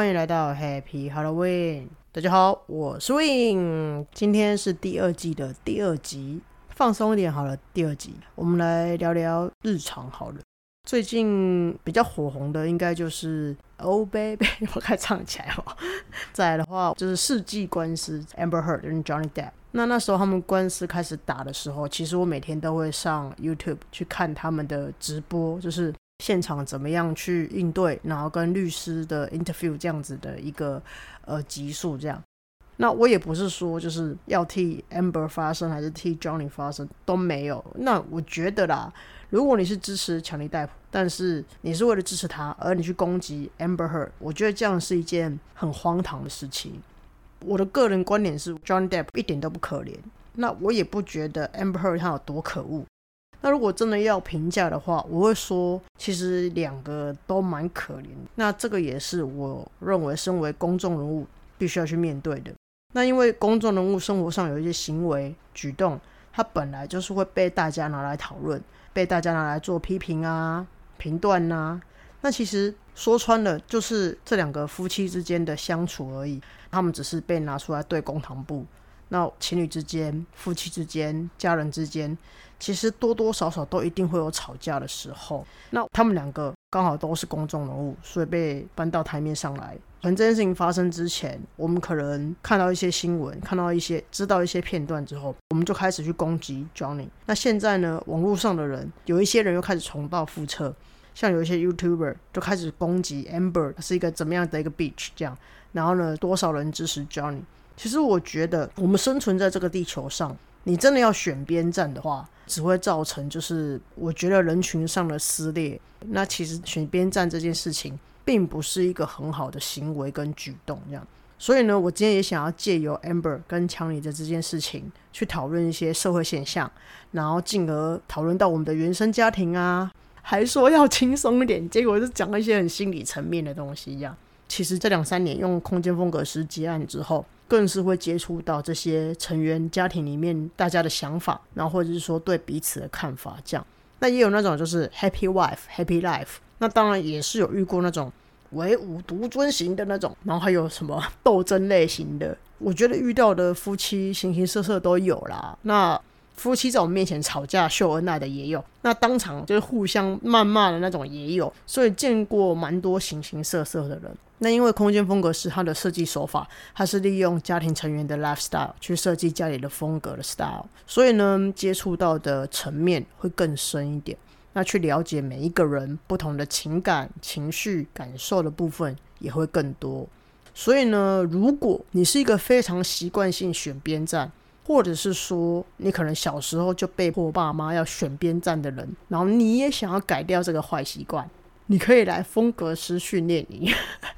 欢迎来到 Happy Halloween。大家好，我是 Win，今天是第二季的第二集，放松一点好了。第二集，我们来聊聊日常好了。最近比较火红的，应该就是 Oh Baby，我开唱起来哦。再来的话，就是世纪官司 Amber Heard 跟 Johnny Depp。那那时候他们官司开始打的时候，其实我每天都会上 YouTube 去看他们的直播，就是现场怎么样去应对，然后跟律师的 interview 这样子的一个呃集数这样。那我也不是说就是要替 Amber 发声，还是替 Johnny 发声都没有。那我觉得啦，如果你是支持强尼戴普，但是你是为了支持他而你去攻击 Amber Heard，我觉得这样是一件很荒唐的事情。我的个人观点是，Johnny Depp 一点都不可怜。那我也不觉得 Amber Heard 他有多可恶。那如果真的要评价的话，我会说，其实两个都蛮可怜。那这个也是我认为身为公众人物必须要去面对的。那因为公众人物生活上有一些行为举动，他本来就是会被大家拿来讨论，被大家拿来做批评啊、评断呐。那其实说穿了，就是这两个夫妻之间的相处而已。他们只是被拿出来对公堂部。那情侣之间、夫妻之间、家人之间，其实多多少少都一定会有吵架的时候。那他们两个刚好都是公众人物，所以被搬到台面上来。可能这件事情发生之前，我们可能看到一些新闻，看到一些知道一些片段之后，我们就开始去攻击 Johnny。那现在呢，网络上的人有一些人又开始重蹈覆辙。像有一些 YouTuber 就开始攻击 Amber 是一个怎么样的一个 bitch 这样，然后呢，多少人支持 Johnny？其实我觉得我们生存在这个地球上，你真的要选边站的话，只会造成就是我觉得人群上的撕裂。那其实选边站这件事情，并不是一个很好的行为跟举动这样。所以呢，我今天也想要借由 Amber 跟强尼的这件事情，去讨论一些社会现象，然后进而讨论到我们的原生家庭啊。还说要轻松一点，结果是讲了一些很心理层面的东西一样。其实这两三年用空间风格师接案之后，更是会接触到这些成员家庭里面大家的想法，然后或者是说对彼此的看法这样。那也有那种就是 happy wife happy life，那当然也是有遇过那种唯吾独尊型的那种，然后还有什么斗争类型的。我觉得遇到的夫妻形形色色都有啦。那夫妻在我面前吵架秀恩爱的也有，那当场就是互相谩骂的那种也有，所以见过蛮多形形色色的人。那因为空间风格是它的设计手法，它是利用家庭成员的 lifestyle 去设计家里的风格的 style，所以呢，接触到的层面会更深一点。那去了解每一个人不同的情感、情绪、感受的部分也会更多。所以呢，如果你是一个非常习惯性选边站。或者是说，你可能小时候就被迫爸妈要选边站的人，然后你也想要改掉这个坏习惯，你可以来风格师训练营，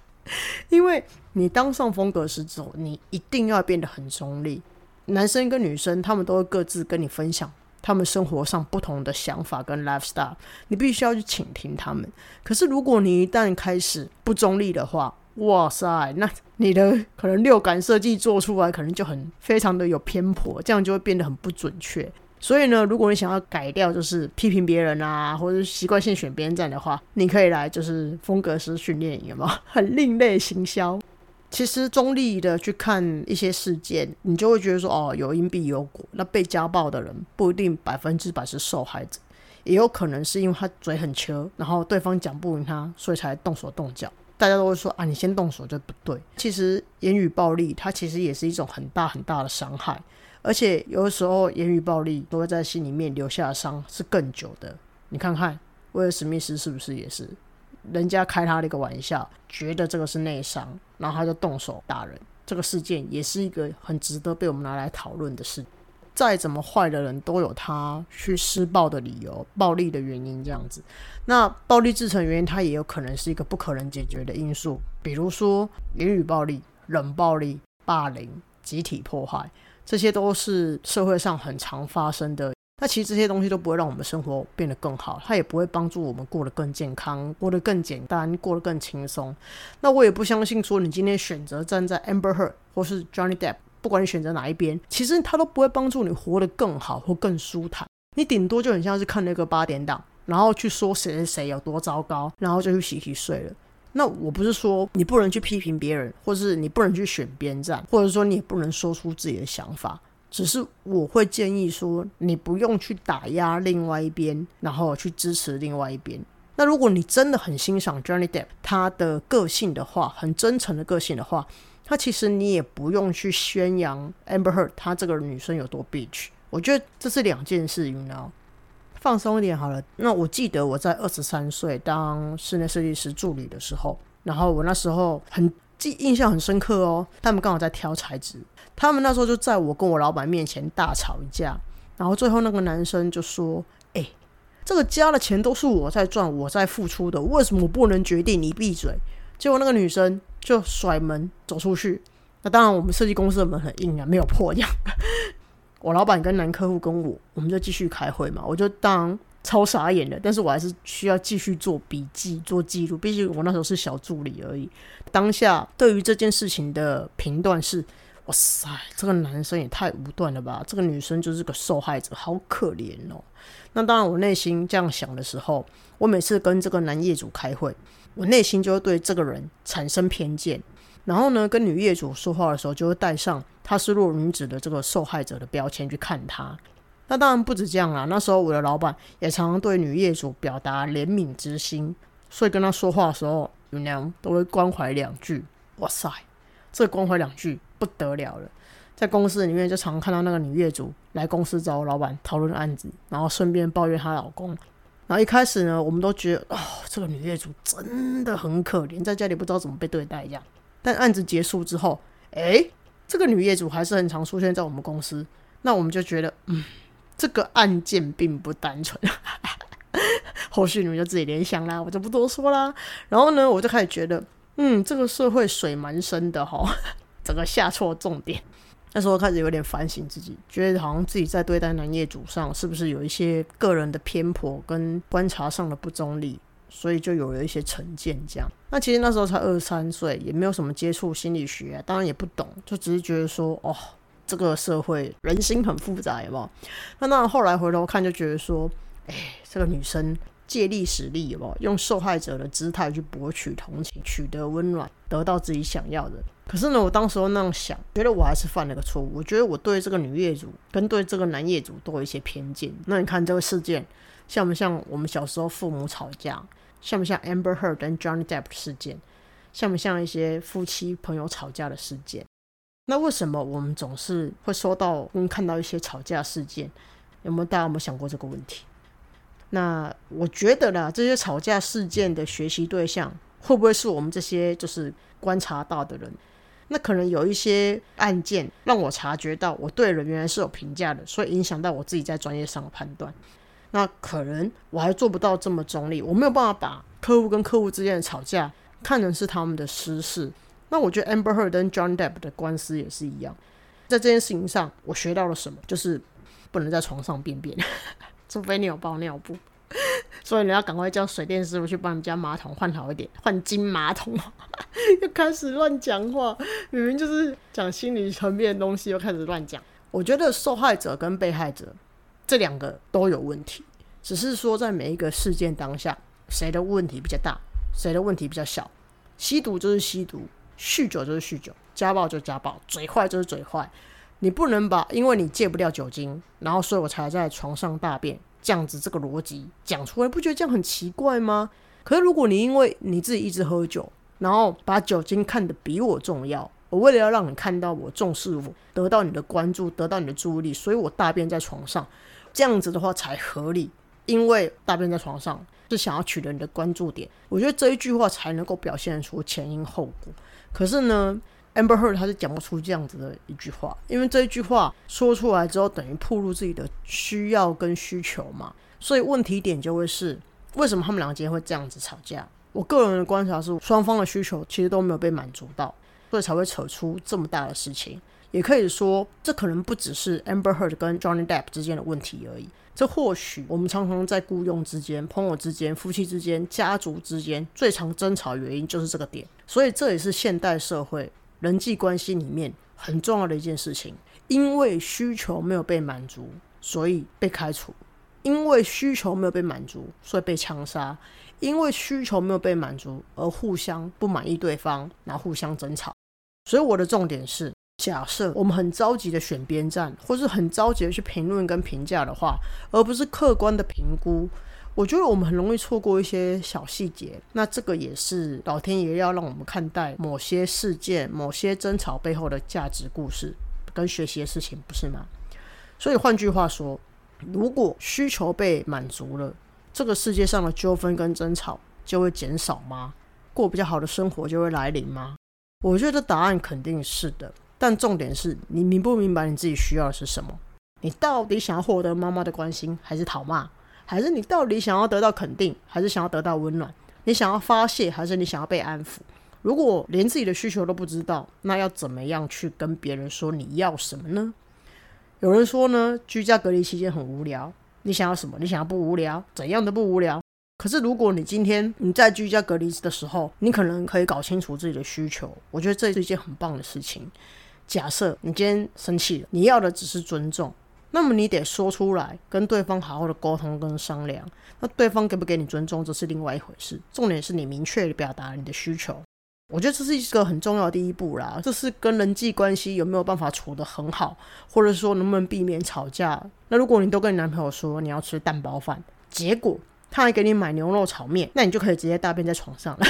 因为你当上风格师之后，你一定要变得很中立。男生跟女生，他们都会各自跟你分享他们生活上不同的想法跟 lifestyle，你必须要去倾听他们。可是如果你一旦开始不中立的话，哇塞，那你的可能六感设计做出来可能就很非常的有偏颇，这样就会变得很不准确。所以呢，如果你想要改掉就是批评别人啊，或者习惯性选边站的话，你可以来就是风格师训练营嘛，很另类行销。其实中立的去看一些事件，你就会觉得说哦，有因必有果。那被家暴的人不一定百分之百是受害者，也有可能是因为他嘴很缺，然后对方讲不赢他，所以才动手动脚。大家都会说啊，你先动手就不对。其实言语暴力，它其实也是一种很大很大的伤害，而且有的时候言语暴力都会在心里面留下伤是更久的。你看看威尔史密斯是不是也是？人家开他的一个玩笑，觉得这个是内伤，然后他就动手打人。这个事件也是一个很值得被我们拿来讨论的事。再怎么坏的人都有他去施暴的理由、暴力的原因，这样子。那暴力制成原因，它也有可能是一个不可能解决的因素，比如说言语暴力、冷暴力、霸凌、集体迫害，这些都是社会上很常发生的。那其实这些东西都不会让我们生活变得更好，它也不会帮助我们过得更健康、过得更简单、过得更轻松。那我也不相信说，你今天选择站在 Amber Heard 或是 Johnny Depp。不管你选择哪一边，其实他都不会帮助你活得更好或更舒坦。你顶多就很像是看那个八点档，然后去说谁谁谁有多糟糕，然后就去洗洗睡了。那我不是说你不能去批评别人，或是你不能去选边站，或者说你也不能说出自己的想法。只是我会建议说，你不用去打压另外一边，然后去支持另外一边。那如果你真的很欣赏 Johnny Depp 他的个性的话，很真诚的个性的话，那其实你也不用去宣扬 Amber Heard 她这个女生有多 bitch。我觉得这是两件事，你知道。放松一点好了。那我记得我在二十三岁当室内设计师助理的时候，然后我那时候很记印象很深刻哦。他们刚好在挑材质，他们那时候就在我跟我老板面前大吵一架，然后最后那个男生就说：“哎，这个家的钱都是我在赚，我在付出的，为什么不能决定？你闭嘴！”结果那个女生就甩门走出去。那当然，我们设计公司的门很硬啊，没有破这样。我老板跟男客户跟我，我们就继续开会嘛。我就当超傻眼的，但是我还是需要继续做笔记、做记录。毕竟我那时候是小助理而已。当下对于这件事情的评断是：哇塞，这个男生也太武断了吧！这个女生就是个受害者，好可怜哦。那当然，我内心这样想的时候，我每次跟这个男业主开会，我内心就会对这个人产生偏见。然后呢，跟女业主说话的时候，就会带上她是弱女子的这个受害者的标签去看她。那当然不止这样啦，那时候我的老板也常常对女业主表达怜悯之心，所以跟她说话的时候，有娘都会关怀两句。哇塞，这关怀两句不得了了。在公司里面，就常看到那个女业主来公司找我老板讨论案子，然后顺便抱怨她老公。然后一开始呢，我们都觉得哦，这个女业主真的很可怜，在家里不知道怎么被对待一样。但案子结束之后，哎，这个女业主还是很常出现在我们公司，那我们就觉得，嗯，这个案件并不单纯。后续你们就自己联想啦，我就不多说啦。然后呢，我就开始觉得，嗯，这个社会水蛮深的哈，整个下错重点。那时候开始有点反省自己，觉得好像自己在对待男业主上，是不是有一些个人的偏颇跟观察上的不中立。所以就有了一些成见，这样。那其实那时候才二十三岁，也没有什么接触心理学，当然也不懂，就只是觉得说，哦，这个社会人心很复杂，有没有？那当然后来回头看，就觉得说，哎，这个女生借力使力，有有？用受害者的姿态去博取同情，取得温暖，得到自己想要的。可是呢，我当时候那样想，觉得我还是犯了个错误。我觉得我对这个女业主跟对这个男业主都有一些偏见。那你看这个事件，像不像我们小时候父母吵架？像不像 Amber Heard 跟 Johnny Depp 事件？像不像一些夫妻朋友吵架的事件？那为什么我们总是会收到跟看到一些吵架事件？有没有大家有没有想过这个问题？那我觉得啦，这些吵架事件的学习对象会不会是我们这些就是观察到的人？那可能有一些案件让我察觉到我对人原来是有评价的，所以影响到我自己在专业上的判断。那可能我还做不到这么中立，我没有办法把客户跟客户之间的吵架看成是他们的私事。那我觉得 Amber Heard 跟 John Depp 的官司也是一样，在这件事情上，我学到了什么？就是不能在床上便便，除非你有包尿布。所以你要赶快叫水电师傅去帮你家马桶换好一点，换金马桶。又开始乱讲话，明明就是讲心理层面的东西，又开始乱讲。我觉得受害者跟被害者。这两个都有问题，只是说在每一个事件当下，谁的问题比较大，谁的问题比较小。吸毒就是吸毒，酗酒就是酗酒，家暴就是家暴，嘴坏就是嘴坏。你不能把因为你戒不掉酒精，然后所以我才在床上大便，这样子这个逻辑讲出来，不觉得这样很奇怪吗？可是如果你因为你自己一直喝酒，然后把酒精看得比我重要，我为了要让你看到我重视我，得到你的关注，得到你的注意力，所以我大便在床上。这样子的话才合理，因为大便在床上是想要取得你的关注点。我觉得这一句话才能够表现出前因后果。可是呢，Amber Heard 他是讲不出这样子的一句话，因为这一句话说出来之后，等于暴露自己的需要跟需求嘛。所以问题点就会是，为什么他们两个今天会这样子吵架？我个人的观察是，双方的需求其实都没有被满足到，所以才会扯出这么大的事情。也可以说，这可能不只是 Amber Heard 跟 Johnny Depp 之间的问题而已。这或许我们常常在雇佣之间、朋友之间、夫妻之间、家族之间最常争吵的原因就是这个点。所以这也是现代社会人际关系里面很重要的一件事情。因为需求没有被满足，所以被开除。因为需求没有被满足，所以被枪杀；因为需求没有被满足而互相不满意对方，然后互相争吵。所以我的重点是，假设我们很着急的选边站，或是很着急的去评论跟评价的话，而不是客观的评估。我觉得我们很容易错过一些小细节，那这个也是老天爷要让我们看待某些事件、某些争吵背后的价值故事跟学习的事情，不是吗？所以换句话说，如果需求被满足了，这个世界上的纠纷跟争吵就会减少吗？过比较好的生活就会来临吗？我觉得答案肯定是的，但重点是你明不明白你自己需要的是什么？你到底想要获得妈妈的关心，还是讨骂？还是你到底想要得到肯定，还是想要得到温暖？你想要发泄，还是你想要被安抚？如果连自己的需求都不知道，那要怎么样去跟别人说你要什么呢？有人说呢，居家隔离期间很无聊。你想要什么？你想要不无聊？怎样的不无聊？可是如果你今天你在居家隔离的时候，你可能可以搞清楚自己的需求。我觉得这是一件很棒的事情。假设你今天生气了，你要的只是尊重。那么你得说出来，跟对方好好的沟通跟商量。那对方给不给你尊重，这是另外一回事。重点是你明确的表达你的需求。我觉得这是一个很重要的第一步啦。这是跟人际关系有没有办法处得很好，或者说能不能避免吵架。那如果你都跟你男朋友说你要吃蛋包饭，结果他还给你买牛肉炒面，那你就可以直接大便在床上了。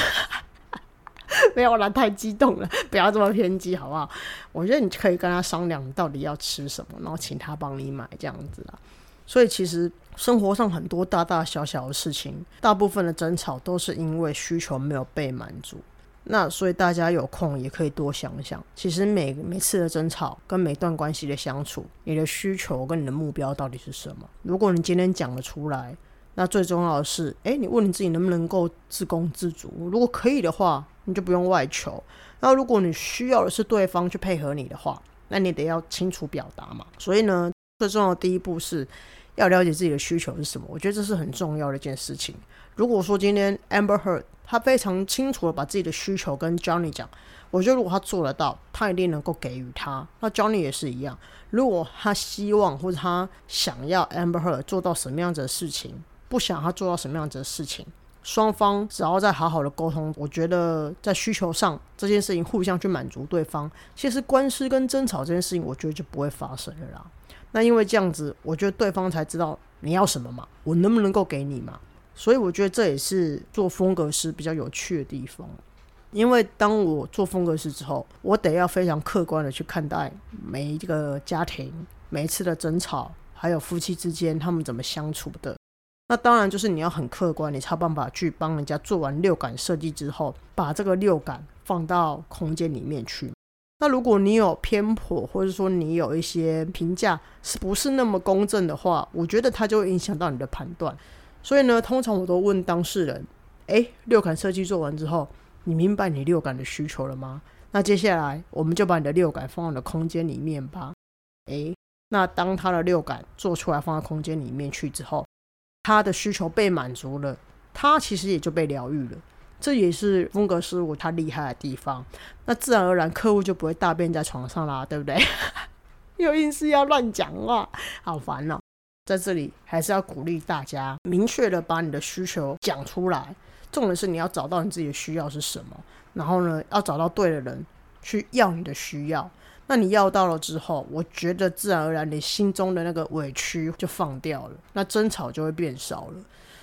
没有啦，太激动了，不要这么偏激，好不好？我觉得你可以跟他商量，到底要吃什么，然后请他帮你买这样子啦。所以其实生活上很多大大小小的事情，大部分的争吵都是因为需求没有被满足。那所以大家有空也可以多想想，其实每每次的争吵跟每段关系的相处，你的需求跟你的目标到底是什么？如果你今天讲了出来，那最重要的是，诶，你问你自己能不能够自供自足？如果可以的话。你就不用外求。那如果你需要的是对方去配合你的话，那你得要清楚表达嘛。所以呢，最重要的第一步是要了解自己的需求是什么。我觉得这是很重要的一件事情。如果说今天 Amber Heard 他非常清楚的把自己的需求跟 Johnny 讲，我觉得如果他做得到，他一定能够给予他。那 Johnny 也是一样，如果他希望或者他想要 Amber Heard 做到什么样子的事情，不想他做到什么样子的事情。双方只要再好好的沟通，我觉得在需求上这件事情互相去满足对方，其实官司跟争吵这件事情，我觉得就不会发生了啦。那因为这样子，我觉得对方才知道你要什么嘛，我能不能够给你嘛。所以我觉得这也是做风格师比较有趣的地方。因为当我做风格师之后，我得要非常客观的去看待每一个家庭、每一次的争吵，还有夫妻之间他们怎么相处的。那当然就是你要很客观，你才有办法去帮人家做完六感设计之后，把这个六感放到空间里面去。那如果你有偏颇，或者说你有一些评价是不是那么公正的话，我觉得它就会影响到你的判断。所以呢，通常我都问当事人：诶，六感设计做完之后，你明白你六感的需求了吗？那接下来我们就把你的六感放到你的空间里面吧。诶，那当他的六感做出来放到空间里面去之后。他的需求被满足了，他其实也就被疗愈了。这也是风格师傅他厉害的地方。那自然而然，客户就不会大便在床上啦，对不对？又硬是要乱讲话，好烦哦。在这里还是要鼓励大家，明确的把你的需求讲出来。重点是你要找到你自己的需要是什么，然后呢，要找到对的人去要你的需要。那你要到了之后，我觉得自然而然你心中的那个委屈就放掉了，那争吵就会变少了。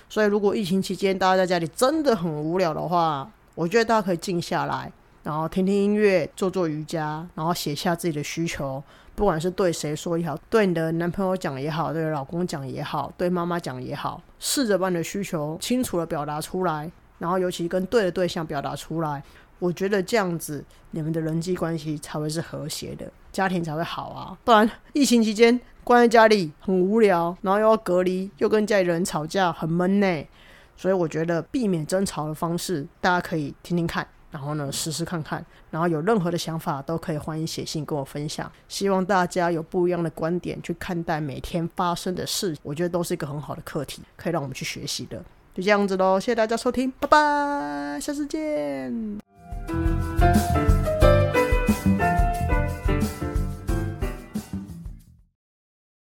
所以如果疫情期间大家在家里真的很无聊的话，我觉得大家可以静下来，然后听听音乐，做做瑜伽，然后写下自己的需求，不管是对谁说也好，对你的男朋友讲也好，对老公讲也好，对妈妈讲也好，试着把你的需求清楚的表达出来，然后尤其跟对的对象表达出来。我觉得这样子，你们的人际关系才会是和谐的，家庭才会好啊。不然疫情期间关在家里很无聊，然后又要隔离，又跟家里人吵架，很闷呢。所以我觉得避免争吵的方式，大家可以听听看，然后呢试试看看，然后有任何的想法都可以欢迎写信跟我分享。希望大家有不一样的观点去看待每天发生的事，我觉得都是一个很好的课题，可以让我们去学习的。就这样子喽，谢谢大家收听，拜拜，下次见。